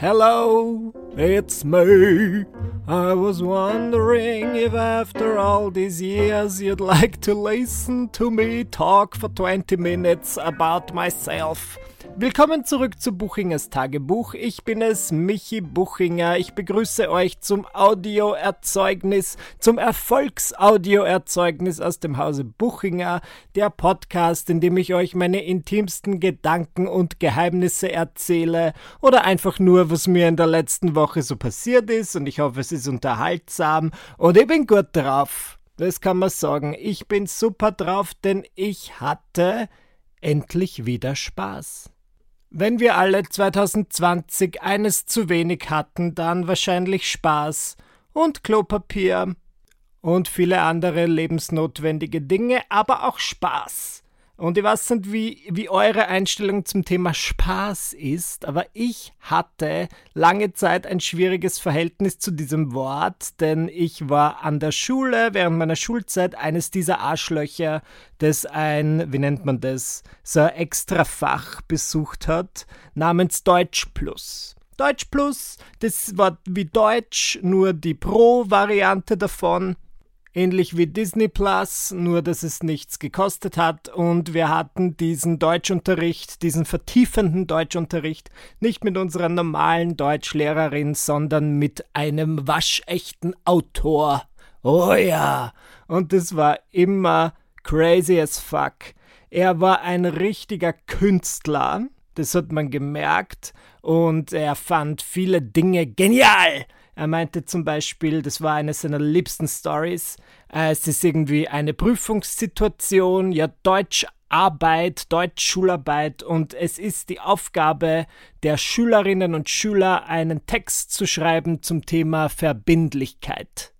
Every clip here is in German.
Hello, it's me. I was wondering if after all these years you'd like to listen to me talk for 20 minutes about myself. Willkommen zurück zu Buchingers Tagebuch. Ich bin es, Michi Buchinger. Ich begrüße euch zum Audioerzeugnis, zum Erfolgsaudioerzeugnis aus dem Hause Buchinger, der Podcast, in dem ich euch meine intimsten Gedanken und Geheimnisse erzähle oder einfach nur, was mir in der letzten Woche so passiert ist und ich hoffe, es ist unterhaltsam und ich bin gut drauf. Das kann man sagen. Ich bin super drauf, denn ich hatte endlich wieder Spaß. Wenn wir alle 2020 eines zu wenig hatten, dann wahrscheinlich Spaß und Klopapier und viele andere lebensnotwendige Dinge, aber auch Spaß. Und ich weiß nicht, wie, wie eure Einstellung zum Thema Spaß ist, aber ich hatte lange Zeit ein schwieriges Verhältnis zu diesem Wort, denn ich war an der Schule während meiner Schulzeit eines dieser Arschlöcher, das ein, wie nennt man das, so ein Extrafach besucht hat, namens Deutsch Plus. Deutsch Plus, das war wie Deutsch, nur die Pro-Variante davon ähnlich wie Disney Plus, nur dass es nichts gekostet hat und wir hatten diesen Deutschunterricht, diesen vertiefenden Deutschunterricht nicht mit unserer normalen Deutschlehrerin, sondern mit einem waschechten Autor. Oh ja, und es war immer crazy as fuck. Er war ein richtiger Künstler, das hat man gemerkt, und er fand viele Dinge genial. Er meinte zum Beispiel, das war eine seiner liebsten Stories, äh, es ist irgendwie eine Prüfungssituation, ja Deutscharbeit, Deutschschularbeit und es ist die Aufgabe der Schülerinnen und Schüler, einen Text zu schreiben zum Thema Verbindlichkeit.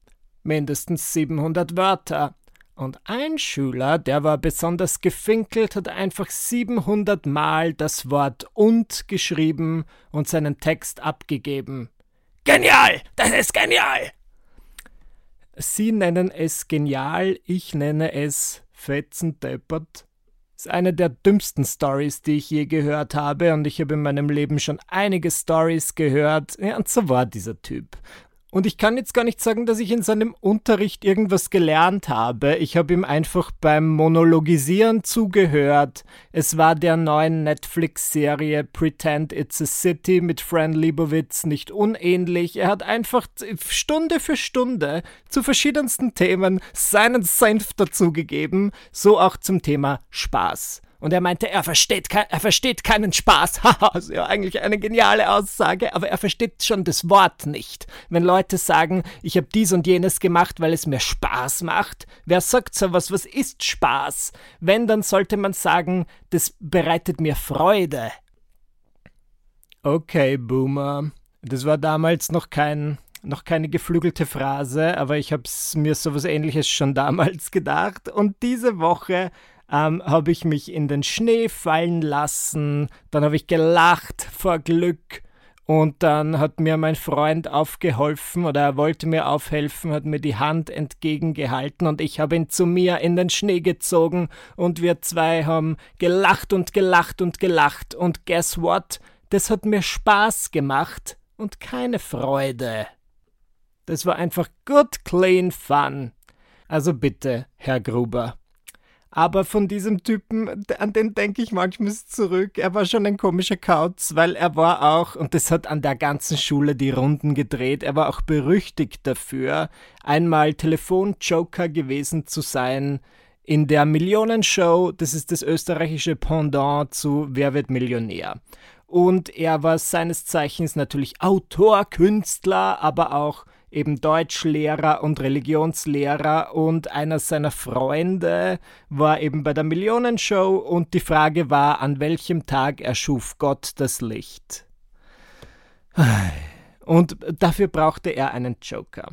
Mindestens 700 Wörter. Und ein Schüler, der war besonders gefinkelt, hat einfach 700 Mal das Wort und geschrieben und seinen Text abgegeben. Genial! Das ist genial! Sie nennen es genial, ich nenne es fetzendeppert. Ist eine der dümmsten Stories, die ich je gehört habe, und ich habe in meinem Leben schon einige Stories gehört. Ja, und so war dieser Typ. Und ich kann jetzt gar nicht sagen, dass ich in seinem Unterricht irgendwas gelernt habe. Ich habe ihm einfach beim Monologisieren zugehört. Es war der neuen Netflix-Serie Pretend It's a City mit Fran Lebowitz nicht unähnlich. Er hat einfach Stunde für Stunde zu verschiedensten Themen seinen Senf dazugegeben, so auch zum Thema Spaß. Und er meinte, er versteht, er versteht keinen Spaß. Haha, ist ja eigentlich eine geniale Aussage, aber er versteht schon das Wort nicht. Wenn Leute sagen, ich habe dies und jenes gemacht, weil es mir Spaß macht, wer sagt sowas, was ist Spaß? Wenn, dann sollte man sagen, das bereitet mir Freude. Okay, Boomer. Das war damals noch kein noch keine geflügelte Phrase, aber ich habe mir sowas ähnliches schon damals gedacht. Und diese Woche ähm, habe ich mich in den Schnee fallen lassen, dann habe ich gelacht vor Glück und dann hat mir mein Freund aufgeholfen oder er wollte mir aufhelfen, hat mir die Hand entgegengehalten und ich habe ihn zu mir in den Schnee gezogen und wir zwei haben gelacht und gelacht und gelacht und guess what? Das hat mir Spaß gemacht und keine Freude. Das war einfach good, clean fun. Also bitte, Herr Gruber, aber von diesem Typen, an den denke ich manchmal zurück. Er war schon ein komischer Kauz, weil er war auch, und das hat an der ganzen Schule die Runden gedreht, er war auch berüchtigt dafür, einmal Telefonjoker gewesen zu sein in der Millionenshow. Das ist das österreichische Pendant zu Wer wird Millionär? Und er war seines Zeichens natürlich Autor, Künstler, aber auch eben Deutschlehrer und Religionslehrer und einer seiner Freunde war eben bei der Millionenshow und die Frage war, an welchem Tag erschuf Gott das Licht. Und dafür brauchte er einen Joker.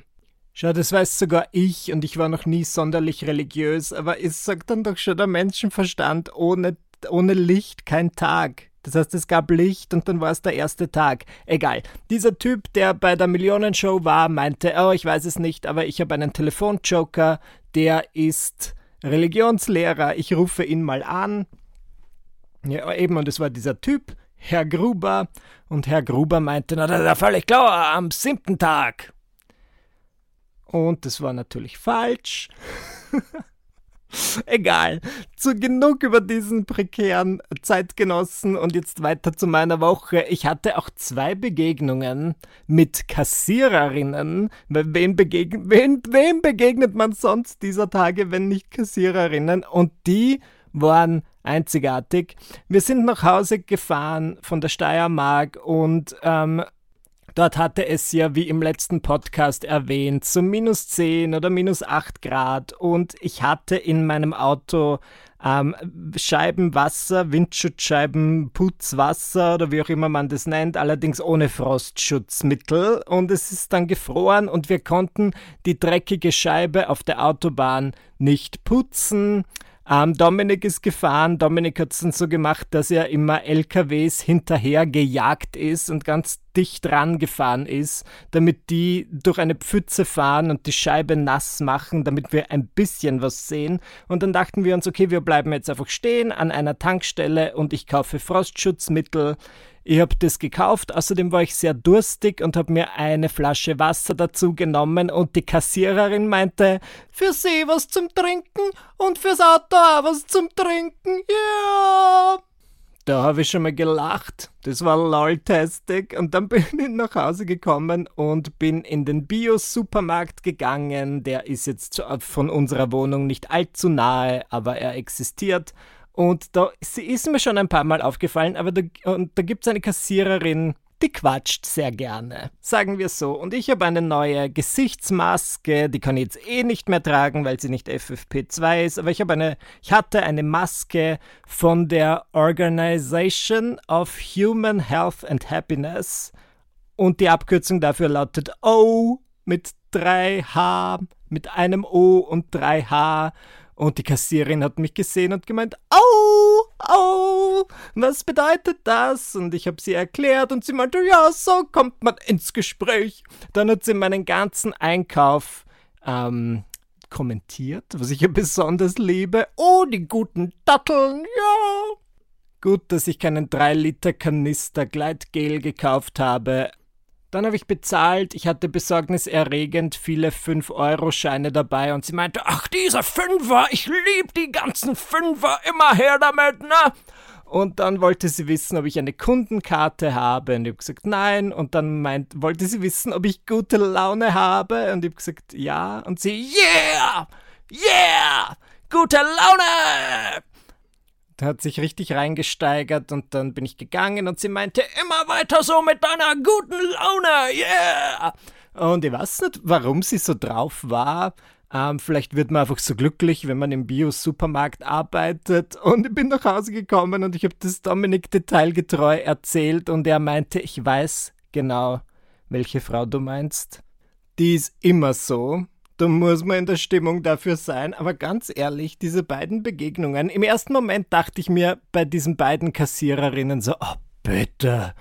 Schau, das weiß sogar ich und ich war noch nie sonderlich religiös, aber es sagt dann doch schon der Menschenverstand, ohne, ohne Licht kein Tag. Das heißt, es gab Licht und dann war es der erste Tag. Egal. Dieser Typ, der bei der Millionenshow war, meinte, oh, ich weiß es nicht, aber ich habe einen Telefonjoker, der ist Religionslehrer. Ich rufe ihn mal an. Ja, eben, und es war dieser Typ, Herr Gruber. Und Herr Gruber meinte, na, das ist ja völlig klar, am siebten Tag. Und das war natürlich falsch. Egal. Zu genug über diesen prekären Zeitgenossen und jetzt weiter zu meiner Woche. Ich hatte auch zwei Begegnungen mit Kassiererinnen. Wem, begegn wem, wem begegnet man sonst dieser Tage, wenn nicht Kassiererinnen? Und die waren einzigartig. Wir sind nach Hause gefahren von der Steiermark und ähm, Dort hatte es ja, wie im letzten Podcast erwähnt, so minus 10 oder minus 8 Grad und ich hatte in meinem Auto ähm, Scheibenwasser, Windschutzscheiben, Putzwasser oder wie auch immer man das nennt, allerdings ohne Frostschutzmittel und es ist dann gefroren und wir konnten die dreckige Scheibe auf der Autobahn nicht putzen. Ähm, Dominik ist gefahren. Dominik hat es dann so gemacht, dass er immer LKWs hinterher gejagt ist und ganz dicht dran gefahren ist, damit die durch eine Pfütze fahren und die Scheibe nass machen, damit wir ein bisschen was sehen. Und dann dachten wir uns, okay, wir bleiben jetzt einfach stehen an einer Tankstelle und ich kaufe Frostschutzmittel. Ich habe das gekauft, außerdem war ich sehr durstig und habe mir eine Flasche Wasser dazu genommen und die Kassiererin meinte, für Sie was zum Trinken und fürs Auto auch was zum Trinken, ja. Yeah. Da habe ich schon mal gelacht. Das war lol-tastig. Und dann bin ich nach Hause gekommen und bin in den Bio-Supermarkt gegangen. Der ist jetzt von unserer Wohnung nicht allzu nahe, aber er existiert. Und da sie ist mir schon ein paar Mal aufgefallen, aber da, da gibt es eine Kassiererin, die quatscht sehr gerne. Sagen wir so. Und ich habe eine neue Gesichtsmaske, die kann ich jetzt eh nicht mehr tragen, weil sie nicht FFP2 ist, aber ich habe eine, ich hatte eine Maske von der Organization of Human Health and Happiness und die Abkürzung dafür lautet O mit 3H, mit einem O und 3H und die Kassierin hat mich gesehen und gemeint, au, au, was bedeutet das? Und ich habe sie erklärt und sie meinte, ja, so kommt man ins Gespräch. Dann hat sie meinen ganzen Einkauf ähm, kommentiert, was ich ja besonders liebe. Oh, die guten Datteln, ja. Gut, dass ich keinen 3-Liter-Kanister Gleitgel gekauft habe, dann habe ich bezahlt, ich hatte besorgniserregend viele 5-Euro-Scheine dabei und sie meinte, ach, dieser Fünfer, ich lieb die ganzen Fünfer, immer her damit, ne? Und dann wollte sie wissen, ob ich eine Kundenkarte habe. Und ich habe gesagt, nein. Und dann meint, wollte sie wissen, ob ich gute Laune habe. Und ich habe gesagt, ja. Und sie, yeah! Yeah! Gute Laune! Hat sich richtig reingesteigert und dann bin ich gegangen und sie meinte, immer weiter so mit deiner guten Laune, yeah! Und ich weiß nicht, warum sie so drauf war. Ähm, vielleicht wird man einfach so glücklich, wenn man im Bio-Supermarkt arbeitet. Und ich bin nach Hause gekommen und ich habe das Dominik detailgetreu erzählt und er meinte, ich weiß genau, welche Frau du meinst. Die ist immer so da muss man in der Stimmung dafür sein. Aber ganz ehrlich, diese beiden Begegnungen, im ersten Moment dachte ich mir bei diesen beiden Kassiererinnen so, oh bitte,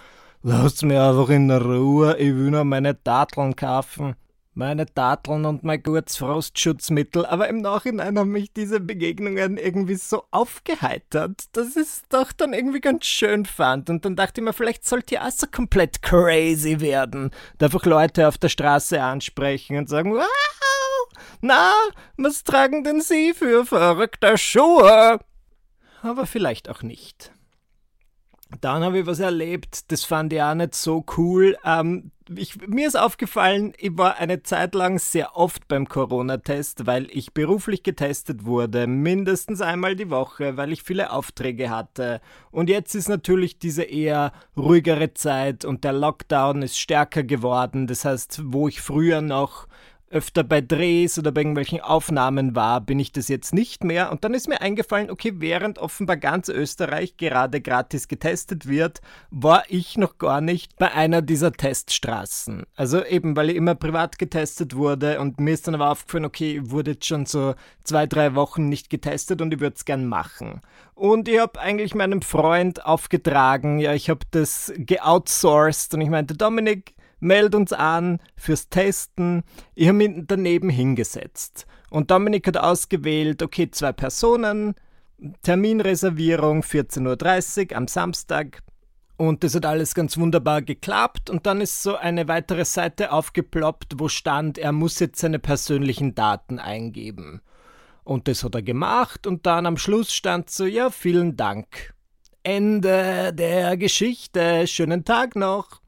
lasst mir einfach in Ruhe, ich will nur meine Tateln kaufen. Meine Tateln und mein gutes Frostschutzmittel, aber im Nachhinein haben mich diese Begegnungen irgendwie so aufgeheitert, dass ich es doch dann irgendwie ganz schön fand. Und dann dachte ich mir, vielleicht sollte ich auch so komplett crazy werden. einfach Leute auf der Straße ansprechen und sagen, wow, na, was tragen denn Sie für verrückte Schuhe? Aber vielleicht auch nicht. Dann habe ich was erlebt, das fand ich auch nicht so cool. Ähm, ich, mir ist aufgefallen, ich war eine Zeit lang sehr oft beim Corona-Test, weil ich beruflich getestet wurde, mindestens einmal die Woche, weil ich viele Aufträge hatte. Und jetzt ist natürlich diese eher ruhigere Zeit und der Lockdown ist stärker geworden. Das heißt, wo ich früher noch öfter bei Drehs oder bei irgendwelchen Aufnahmen war, bin ich das jetzt nicht mehr. Und dann ist mir eingefallen, okay, während offenbar ganz Österreich gerade gratis getestet wird, war ich noch gar nicht bei einer dieser Teststraßen. Also eben, weil ich immer privat getestet wurde und mir ist dann aber aufgefallen, okay, wurde jetzt schon so zwei, drei Wochen nicht getestet und ich würde es gern machen. Und ich habe eigentlich meinem Freund aufgetragen, ja, ich habe das geoutsourced und ich meinte, Dominik, meld uns an fürs Testen. Ich habe mich daneben hingesetzt. Und Dominik hat ausgewählt, okay, zwei Personen, Terminreservierung 14.30 Uhr am Samstag. Und das hat alles ganz wunderbar geklappt. Und dann ist so eine weitere Seite aufgeploppt, wo stand, er muss jetzt seine persönlichen Daten eingeben. Und das hat er gemacht. Und dann am Schluss stand so, ja, vielen Dank. Ende der Geschichte. Schönen Tag noch.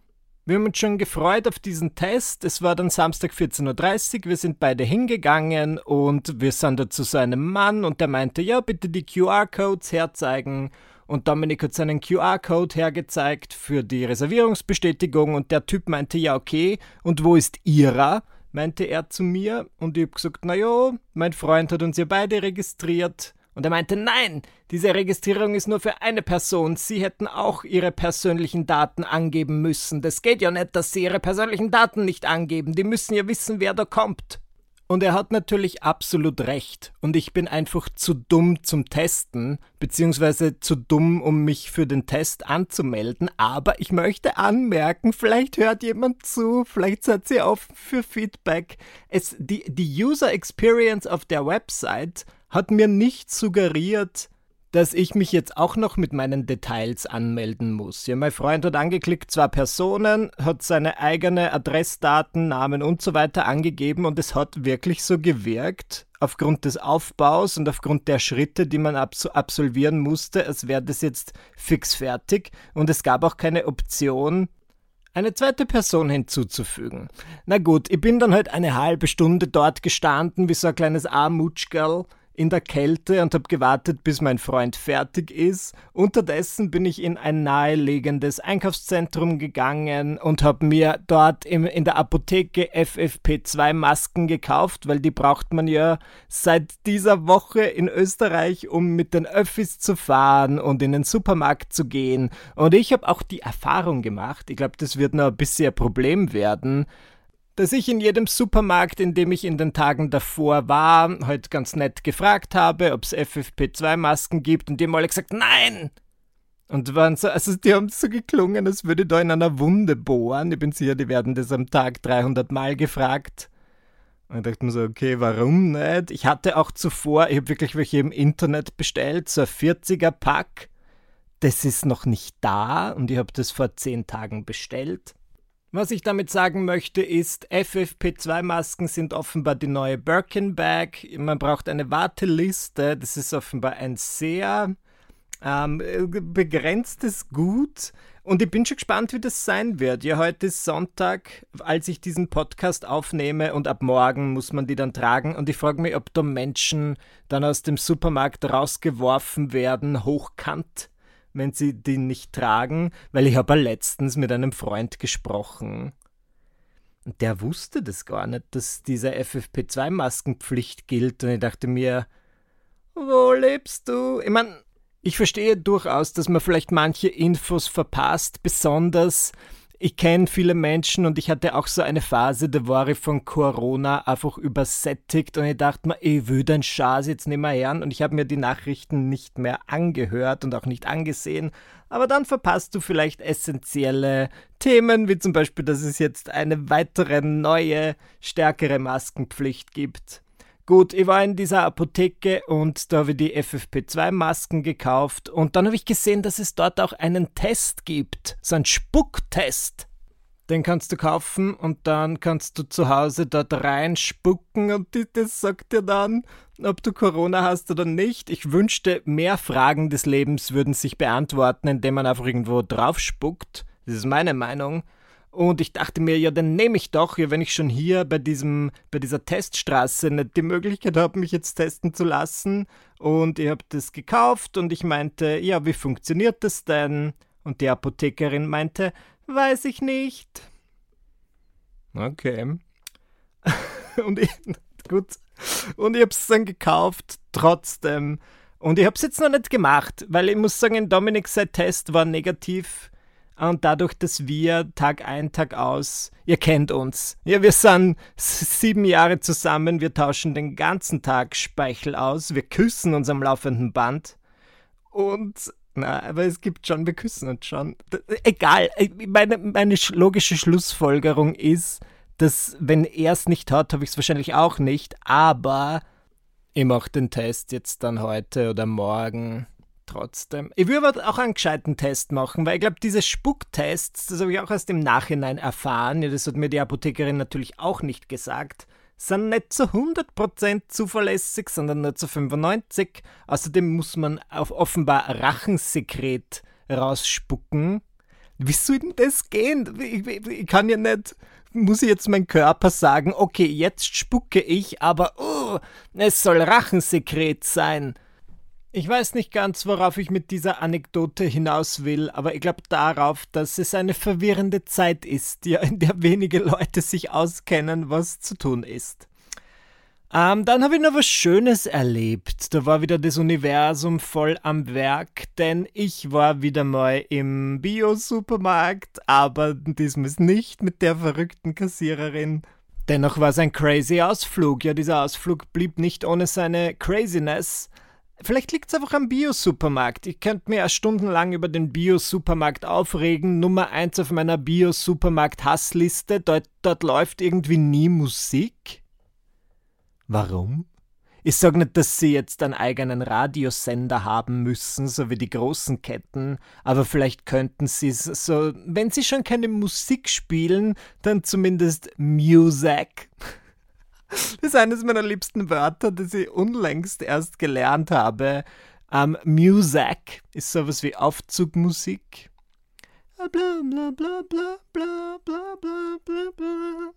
Wir haben uns schon gefreut auf diesen Test. Es war dann Samstag 14.30 Uhr. Wir sind beide hingegangen und wir sind da zu so einem Mann und der meinte, ja, bitte die QR-Codes herzeigen. Und Dominik hat seinen QR-Code hergezeigt für die Reservierungsbestätigung und der Typ meinte, ja, okay, und wo ist Ihrer? meinte er zu mir und ich habe gesagt, naja, mein Freund hat uns ja beide registriert. Und er meinte, nein, diese Registrierung ist nur für eine Person. Sie hätten auch Ihre persönlichen Daten angeben müssen. Das geht ja nicht, dass Sie Ihre persönlichen Daten nicht angeben. Die müssen ja wissen, wer da kommt. Und er hat natürlich absolut recht. Und ich bin einfach zu dumm zum Testen, beziehungsweise zu dumm, um mich für den Test anzumelden. Aber ich möchte anmerken, vielleicht hört jemand zu, vielleicht seid ihr offen für Feedback. Es, die, die User Experience auf der Website hat mir nicht suggeriert, dass ich mich jetzt auch noch mit meinen Details anmelden muss. Ja, mein Freund hat angeklickt, zwei Personen, hat seine eigene Adressdaten, Namen und so weiter angegeben und es hat wirklich so gewirkt, aufgrund des Aufbaus und aufgrund der Schritte, die man absolvieren musste, als wäre das jetzt fix fertig und es gab auch keine Option, eine zweite Person hinzuzufügen. Na gut, ich bin dann halt eine halbe Stunde dort gestanden, wie so ein kleines Armutschgerl in der Kälte und habe gewartet, bis mein Freund fertig ist. Unterdessen bin ich in ein naheliegенdes Einkaufszentrum gegangen und habe mir dort im, in der Apotheke FFP2-Masken gekauft, weil die braucht man ja seit dieser Woche in Österreich, um mit den Öffis zu fahren und in den Supermarkt zu gehen. Und ich habe auch die Erfahrung gemacht, ich glaube, das wird noch ein bisschen ein Problem werden, dass ich in jedem Supermarkt, in dem ich in den Tagen davor war, heute halt ganz nett gefragt habe, ob es FFP2-Masken gibt und die haben alle gesagt, nein! Und waren so, also die haben so geklungen, als würde da in einer Wunde bohren. Ich bin sicher, die werden das am Tag 300 Mal gefragt. Und ich dachte mir so, okay, warum nicht? Ich hatte auch zuvor, ich habe wirklich welche im Internet bestellt, so ein 40er Pack. Das ist noch nicht da und ich habe das vor 10 Tagen bestellt. Was ich damit sagen möchte, ist, FFP2-Masken sind offenbar die neue Birkin-Bag. Man braucht eine Warteliste. Das ist offenbar ein sehr ähm, begrenztes Gut. Und ich bin schon gespannt, wie das sein wird. Ja, heute ist Sonntag, als ich diesen Podcast aufnehme und ab morgen muss man die dann tragen. Und ich frage mich, ob da Menschen dann aus dem Supermarkt rausgeworfen werden, hochkant wenn sie die nicht tragen, weil ich habe letztens mit einem Freund gesprochen. Und der wusste das gar nicht, dass diese FFP2-Maskenpflicht gilt. Und ich dachte mir, wo lebst du? Ich meine, ich verstehe durchaus, dass man vielleicht manche Infos verpasst, besonders ich kenne viele Menschen und ich hatte auch so eine Phase, da war ich von Corona einfach übersättigt und ich dachte mir, ich will den Scheiß jetzt nicht mehr hören und ich habe mir die Nachrichten nicht mehr angehört und auch nicht angesehen. Aber dann verpasst du vielleicht essentielle Themen, wie zum Beispiel, dass es jetzt eine weitere neue, stärkere Maskenpflicht gibt. Gut, ich war in dieser Apotheke und da habe ich die FFP2-Masken gekauft und dann habe ich gesehen, dass es dort auch einen Test gibt, so einen Spucktest. Den kannst du kaufen und dann kannst du zu Hause dort reinspucken und das sagt dir dann, ob du Corona hast oder nicht. Ich wünschte, mehr Fragen des Lebens würden sich beantworten, indem man einfach irgendwo drauf spuckt. Das ist meine Meinung. Und ich dachte mir, ja, dann nehme ich doch, ja, wenn ich schon hier bei diesem, bei dieser Teststraße nicht die Möglichkeit habe, mich jetzt testen zu lassen. Und ich habe das gekauft und ich meinte, ja, wie funktioniert das denn? Und die Apothekerin meinte, weiß ich nicht. Okay. und ich, gut. Und ich habe es dann gekauft, trotzdem. Und ich habe es jetzt noch nicht gemacht, weil ich muss sagen, Dominik sein Test war negativ und dadurch, dass wir Tag ein, Tag aus, ihr kennt uns. Ja, wir sind sieben Jahre zusammen, wir tauschen den ganzen Tag Speichel aus, wir küssen uns am laufenden Band. Und, na, aber es gibt schon, wir küssen uns schon. Egal, meine, meine logische Schlussfolgerung ist, dass wenn er es nicht hat, habe ich es wahrscheinlich auch nicht, aber ich mache den Test jetzt dann heute oder morgen. Trotzdem. Ich würde aber auch einen gescheiten Test machen, weil ich glaube, diese Spucktests, das habe ich auch erst im Nachhinein erfahren, ja, das hat mir die Apothekerin natürlich auch nicht gesagt, sind nicht zu 100% zuverlässig, sondern nur zu 95%. Außerdem muss man auf offenbar Rachensekret rausspucken. Wie soll denn das gehen? Ich, ich, ich kann ja nicht muss ich jetzt mein Körper sagen, okay, jetzt spucke ich, aber oh, es soll Rachensekret sein. Ich weiß nicht ganz, worauf ich mit dieser Anekdote hinaus will, aber ich glaube darauf, dass es eine verwirrende Zeit ist, in der wenige Leute sich auskennen, was zu tun ist. Ähm, dann habe ich noch was Schönes erlebt. Da war wieder das Universum voll am Werk, denn ich war wieder mal im Bio-Supermarkt, aber diesmal nicht mit der verrückten Kassiererin. Dennoch war es ein crazy Ausflug. Ja, dieser Ausflug blieb nicht ohne seine Craziness. Vielleicht liegt es einfach am Bio-Supermarkt. Ich könnte mir stundenlang über den Bio-Supermarkt aufregen. Nummer 1 auf meiner Bio-Supermarkt-Hassliste. Dort, dort läuft irgendwie nie Musik. Warum? Ich sage nicht, dass sie jetzt einen eigenen Radiosender haben müssen, so wie die großen Ketten, aber vielleicht könnten sie es so, wenn sie schon keine Musik spielen, dann zumindest Music. Das ist eines meiner liebsten Wörter, das ich unlängst erst gelernt habe. Um, Music ist sowas wie Aufzugmusik. Bla bla bla bla bla bla bla bla bla.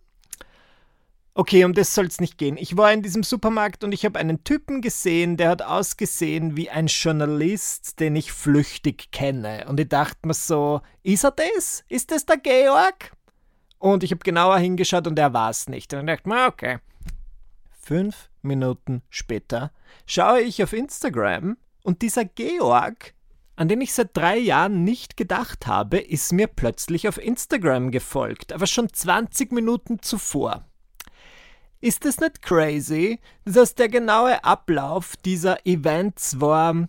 Okay, um das soll es nicht gehen. Ich war in diesem Supermarkt und ich habe einen Typen gesehen, der hat ausgesehen wie ein Journalist, den ich flüchtig kenne. Und ich dachte mir so, ist er das? Ist das der Georg? Und ich habe genauer hingeschaut und er war es nicht. Und ich dachte mir, okay, Fünf Minuten später schaue ich auf Instagram und dieser Georg, an den ich seit drei Jahren nicht gedacht habe, ist mir plötzlich auf Instagram gefolgt, aber schon 20 Minuten zuvor. Ist es nicht crazy, dass der genaue Ablauf dieser Events war,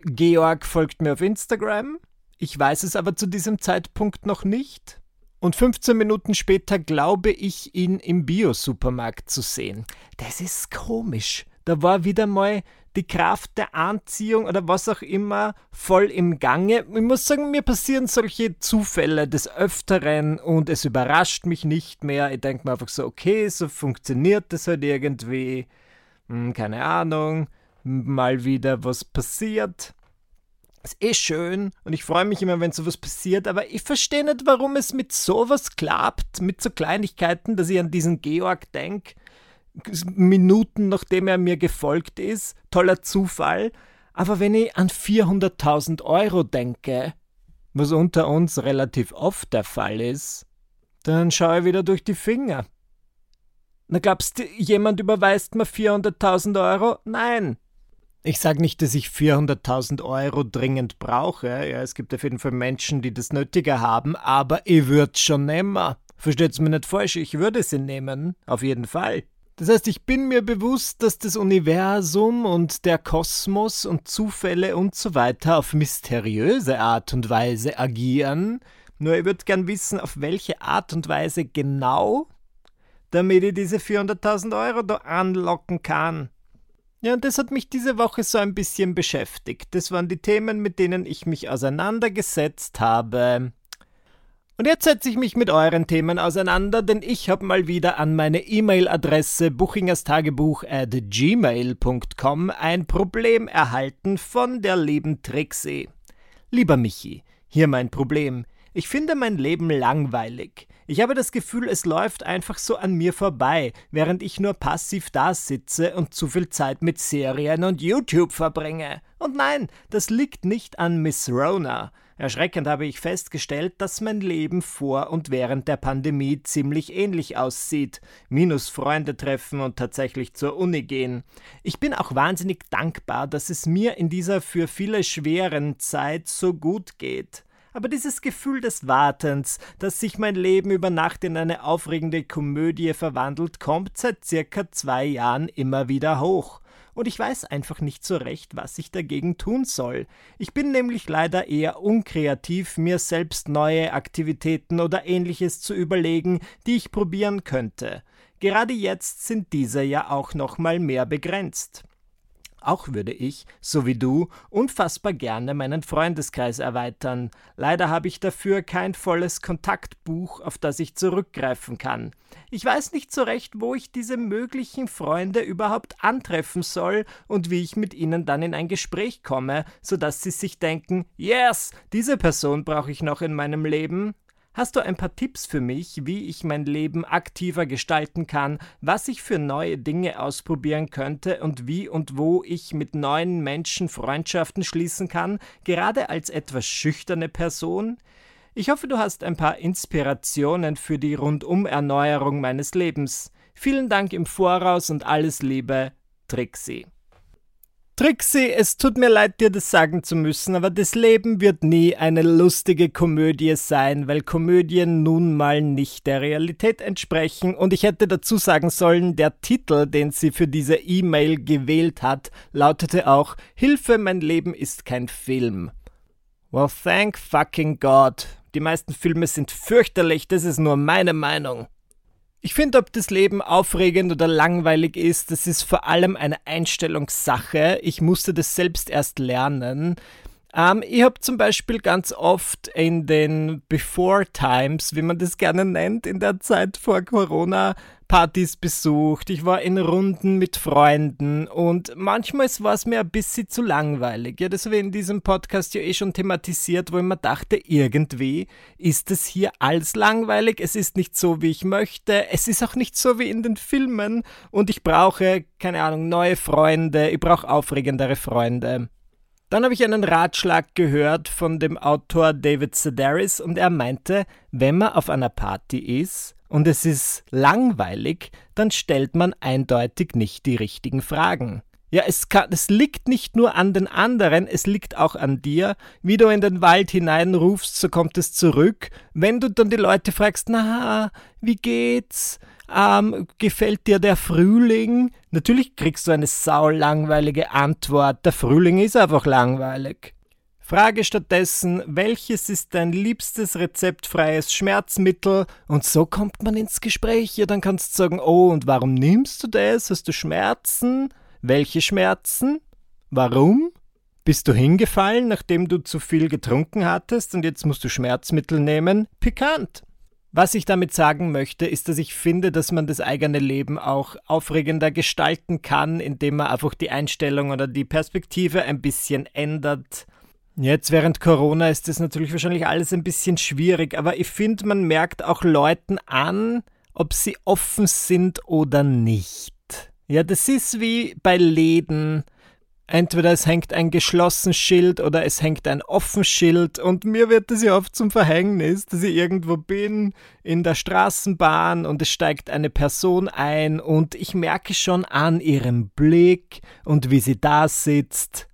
Georg folgt mir auf Instagram, ich weiß es aber zu diesem Zeitpunkt noch nicht, und 15 Minuten später glaube ich, ihn im Bio-Supermarkt zu sehen. Das ist komisch. Da war wieder mal die Kraft der Anziehung oder was auch immer voll im Gange. Ich muss sagen, mir passieren solche Zufälle des Öfteren und es überrascht mich nicht mehr. Ich denke mir einfach so, okay, so funktioniert das halt irgendwie. Hm, keine Ahnung. Mal wieder was passiert. Ist eh schön und ich freue mich immer, wenn sowas passiert, aber ich verstehe nicht, warum es mit sowas klappt, mit so Kleinigkeiten, dass ich an diesen Georg denke. Minuten nachdem er mir gefolgt ist, toller Zufall. Aber wenn ich an 400.000 Euro denke, was unter uns relativ oft der Fall ist, dann schaue ich wieder durch die Finger. Na glaubst du, jemand überweist mir 400.000 Euro? Nein, ich sage nicht, dass ich 400.000 Euro dringend brauche. Ja, es gibt auf jeden Fall Menschen, die das nötiger haben, aber ich würde schon nehmen. Versteht's mir nicht falsch, ich würde sie nehmen. Auf jeden Fall. Das heißt, ich bin mir bewusst, dass das Universum und der Kosmos und Zufälle und so weiter auf mysteriöse Art und Weise agieren. Nur ich würde gern wissen, auf welche Art und Weise genau, damit ich diese 400.000 Euro da anlocken kann. Ja, und das hat mich diese Woche so ein bisschen beschäftigt. Das waren die Themen, mit denen ich mich auseinandergesetzt habe. Und jetzt setze ich mich mit euren Themen auseinander, denn ich habe mal wieder an meine E-Mail-Adresse buchingerstagebuch at gmail.com ein Problem erhalten von der lieben Trixie. Lieber Michi, hier mein Problem. Ich finde mein Leben langweilig. Ich habe das Gefühl, es läuft einfach so an mir vorbei, während ich nur passiv da sitze und zu viel Zeit mit Serien und YouTube verbringe. Und nein, das liegt nicht an Miss Rona. Erschreckend habe ich festgestellt, dass mein Leben vor und während der Pandemie ziemlich ähnlich aussieht. Minus Freunde treffen und tatsächlich zur Uni gehen. Ich bin auch wahnsinnig dankbar, dass es mir in dieser für viele schweren Zeit so gut geht aber dieses Gefühl des Wartens, dass sich mein Leben über Nacht in eine aufregende Komödie verwandelt, kommt seit circa zwei Jahren immer wieder hoch. Und ich weiß einfach nicht so recht, was ich dagegen tun soll. Ich bin nämlich leider eher unkreativ, mir selbst neue Aktivitäten oder ähnliches zu überlegen, die ich probieren könnte. Gerade jetzt sind diese ja auch noch mal mehr begrenzt. Auch würde ich, so wie du, unfassbar gerne meinen Freundeskreis erweitern. Leider habe ich dafür kein volles Kontaktbuch, auf das ich zurückgreifen kann. Ich weiß nicht so recht, wo ich diese möglichen Freunde überhaupt antreffen soll und wie ich mit ihnen dann in ein Gespräch komme, so dass sie sich denken, yes, diese Person brauche ich noch in meinem Leben. Hast du ein paar Tipps für mich, wie ich mein Leben aktiver gestalten kann, was ich für neue Dinge ausprobieren könnte und wie und wo ich mit neuen Menschen Freundschaften schließen kann, gerade als etwas schüchterne Person? Ich hoffe, du hast ein paar Inspirationen für die Rundum-Erneuerung meines Lebens. Vielen Dank im Voraus und alles Liebe, Trixie. Trixie, es tut mir leid, dir das sagen zu müssen, aber das Leben wird nie eine lustige Komödie sein, weil Komödien nun mal nicht der Realität entsprechen. Und ich hätte dazu sagen sollen, der Titel, den sie für diese E-Mail gewählt hat, lautete auch Hilfe, mein Leben ist kein Film. Well, thank fucking God. Die meisten Filme sind fürchterlich, das ist nur meine Meinung. Ich finde, ob das Leben aufregend oder langweilig ist, das ist vor allem eine Einstellungssache. Ich musste das selbst erst lernen. Ähm, ich habe zum Beispiel ganz oft in den Before Times, wie man das gerne nennt, in der Zeit vor Corona, Partys besucht. Ich war in Runden mit Freunden und manchmal war es mir ein bisschen zu langweilig. Ja, das habe ich in diesem Podcast ja eh schon thematisiert, wo ich mir dachte, irgendwie ist es hier alles langweilig. Es ist nicht so, wie ich möchte. Es ist auch nicht so wie in den Filmen und ich brauche, keine Ahnung, neue Freunde. Ich brauche aufregendere Freunde. Dann habe ich einen Ratschlag gehört von dem Autor David Sedaris und er meinte, wenn man auf einer Party ist und es ist langweilig, dann stellt man eindeutig nicht die richtigen Fragen. Ja, es, kann, es liegt nicht nur an den anderen, es liegt auch an dir. Wie du in den Wald hineinrufst, so kommt es zurück. Wenn du dann die Leute fragst, na, wie geht's? Ähm, gefällt dir der Frühling? Natürlich kriegst du eine saulangweilige Antwort. Der Frühling ist einfach langweilig. Frage stattdessen, welches ist dein liebstes rezeptfreies Schmerzmittel? Und so kommt man ins Gespräch. Ja, dann kannst du sagen, oh, und warum nimmst du das? Hast du Schmerzen? Welche Schmerzen? Warum? Bist du hingefallen, nachdem du zu viel getrunken hattest und jetzt musst du Schmerzmittel nehmen? Pikant. Was ich damit sagen möchte, ist, dass ich finde, dass man das eigene Leben auch aufregender gestalten kann, indem man einfach die Einstellung oder die Perspektive ein bisschen ändert. Jetzt während Corona ist das natürlich wahrscheinlich alles ein bisschen schwierig, aber ich finde, man merkt auch Leuten an, ob sie offen sind oder nicht. Ja, das ist wie bei Läden Entweder es hängt ein geschlossenes Schild oder es hängt ein offenes Schild und mir wird es ja oft zum Verhängnis, dass ich irgendwo bin in der Straßenbahn und es steigt eine Person ein und ich merke schon an ihrem Blick und wie sie da sitzt,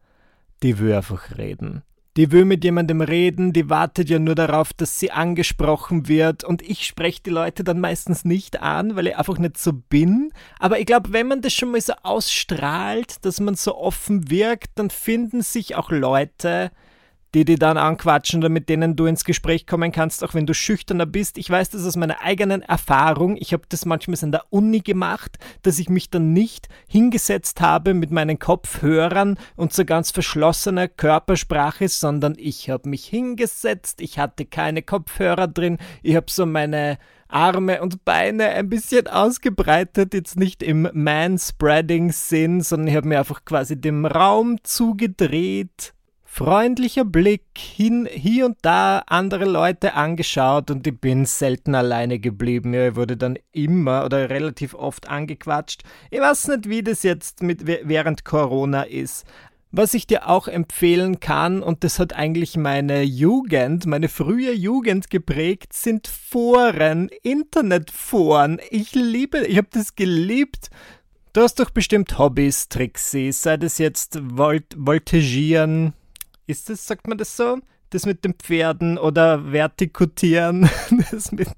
die will einfach reden. Die will mit jemandem reden, die wartet ja nur darauf, dass sie angesprochen wird und ich spreche die Leute dann meistens nicht an, weil ich einfach nicht so bin. Aber ich glaube, wenn man das schon mal so ausstrahlt, dass man so offen wirkt, dann finden sich auch Leute, die die dann anquatschen oder mit denen du ins Gespräch kommen kannst, auch wenn du schüchterner bist. Ich weiß das aus meiner eigenen Erfahrung. Ich habe das manchmal in der Uni gemacht, dass ich mich dann nicht hingesetzt habe mit meinen Kopfhörern und so ganz verschlossener Körpersprache, sondern ich habe mich hingesetzt, ich hatte keine Kopfhörer drin, ich habe so meine Arme und Beine ein bisschen ausgebreitet, jetzt nicht im Man-Spreading-Sinn, sondern ich habe mir einfach quasi dem Raum zugedreht freundlicher Blick, hin, hier und da andere Leute angeschaut und ich bin selten alleine geblieben. Ja, ich wurde dann immer oder relativ oft angequatscht. Ich weiß nicht, wie das jetzt mit, während Corona ist. Was ich dir auch empfehlen kann, und das hat eigentlich meine Jugend, meine frühe Jugend geprägt, sind Foren, Internetforen. Ich liebe, ich habe das geliebt. Du hast doch bestimmt Hobbys, Trixie, sei das jetzt Volt Voltigieren, ist das, sagt man das so? Das mit den Pferden oder Vertikutieren, das mit,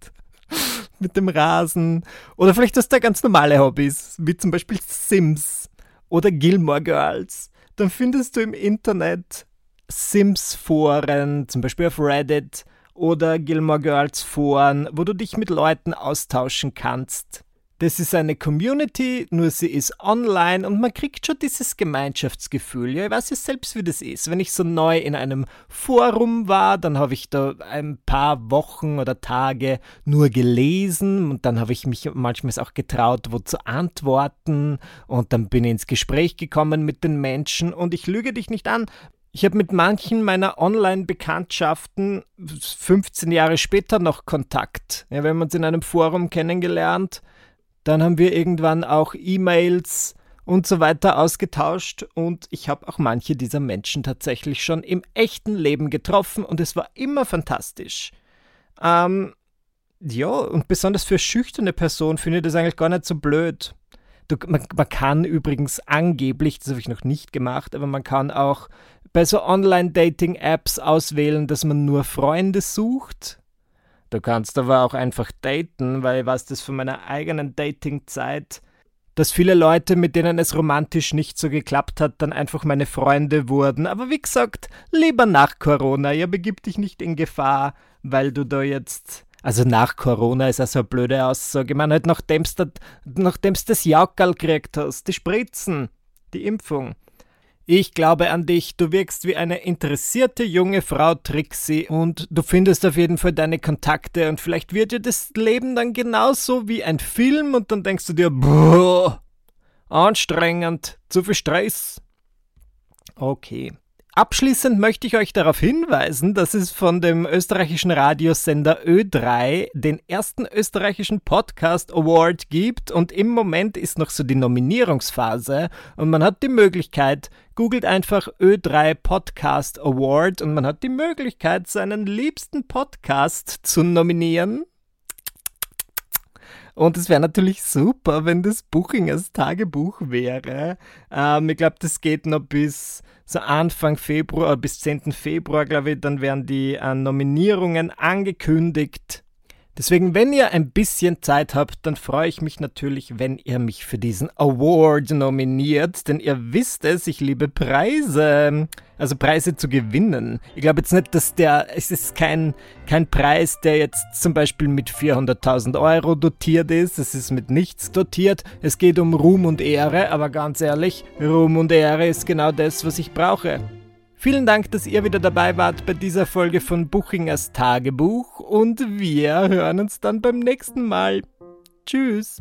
mit dem Rasen. Oder vielleicht hast du ganz normale Hobbys, wie zum Beispiel Sims oder Gilmore Girls. Dann findest du im Internet Sims-Foren, zum Beispiel auf Reddit oder Gilmore Girls Foren, wo du dich mit Leuten austauschen kannst. Das ist eine Community, nur sie ist online und man kriegt schon dieses Gemeinschaftsgefühl. Ja, ich weiß ja selbst, wie das ist. Wenn ich so neu in einem Forum war, dann habe ich da ein paar Wochen oder Tage nur gelesen und dann habe ich mich manchmal auch getraut, wo zu antworten und dann bin ich ins Gespräch gekommen mit den Menschen und ich lüge dich nicht an. Ich habe mit manchen meiner Online-Bekanntschaften 15 Jahre später noch Kontakt. Ja, wir haben uns in einem Forum kennengelernt dann haben wir irgendwann auch E-Mails und so weiter ausgetauscht und ich habe auch manche dieser Menschen tatsächlich schon im echten Leben getroffen und es war immer fantastisch. Ähm, ja, und besonders für schüchterne Personen finde ich das eigentlich gar nicht so blöd. Du, man, man kann übrigens angeblich, das habe ich noch nicht gemacht, aber man kann auch bei so Online-Dating-Apps auswählen, dass man nur Freunde sucht Du kannst aber auch einfach daten, weil ich weiß das von meiner eigenen Dating-Zeit, dass viele Leute, mit denen es romantisch nicht so geklappt hat, dann einfach meine Freunde wurden. Aber wie gesagt, lieber nach Corona, ja, begib dich nicht in Gefahr, weil du da jetzt. Also nach Corona ist also eine blöde Aussage. Ich meine, halt nachdem du das Jaukerl gekriegt hast, die Spritzen, die Impfung. Ich glaube an dich, du wirkst wie eine interessierte junge Frau, Trixie, und du findest auf jeden Fall deine Kontakte. Und vielleicht wird dir das Leben dann genauso wie ein Film. Und dann denkst du dir, boah, anstrengend, zu viel Stress. Okay. Abschließend möchte ich euch darauf hinweisen, dass es von dem österreichischen Radiosender Ö3 den ersten österreichischen Podcast Award gibt und im Moment ist noch so die Nominierungsphase und man hat die Möglichkeit, googelt einfach Ö3 Podcast Award und man hat die Möglichkeit, seinen liebsten Podcast zu nominieren. Und es wäre natürlich super, wenn das Buchingers Tagebuch wäre. Ähm, ich glaube, das geht noch bis so Anfang Februar, bis 10. Februar, glaube ich. Dann werden die äh, Nominierungen angekündigt. Deswegen, wenn ihr ein bisschen Zeit habt, dann freue ich mich natürlich, wenn ihr mich für diesen Award nominiert, denn ihr wisst es, ich liebe Preise, also Preise zu gewinnen. Ich glaube jetzt nicht, dass der, es ist kein, kein Preis, der jetzt zum Beispiel mit 400.000 Euro dotiert ist, es ist mit nichts dotiert, es geht um Ruhm und Ehre, aber ganz ehrlich, Ruhm und Ehre ist genau das, was ich brauche. Vielen Dank, dass ihr wieder dabei wart bei dieser Folge von Buchingers Tagebuch und wir hören uns dann beim nächsten Mal. Tschüss.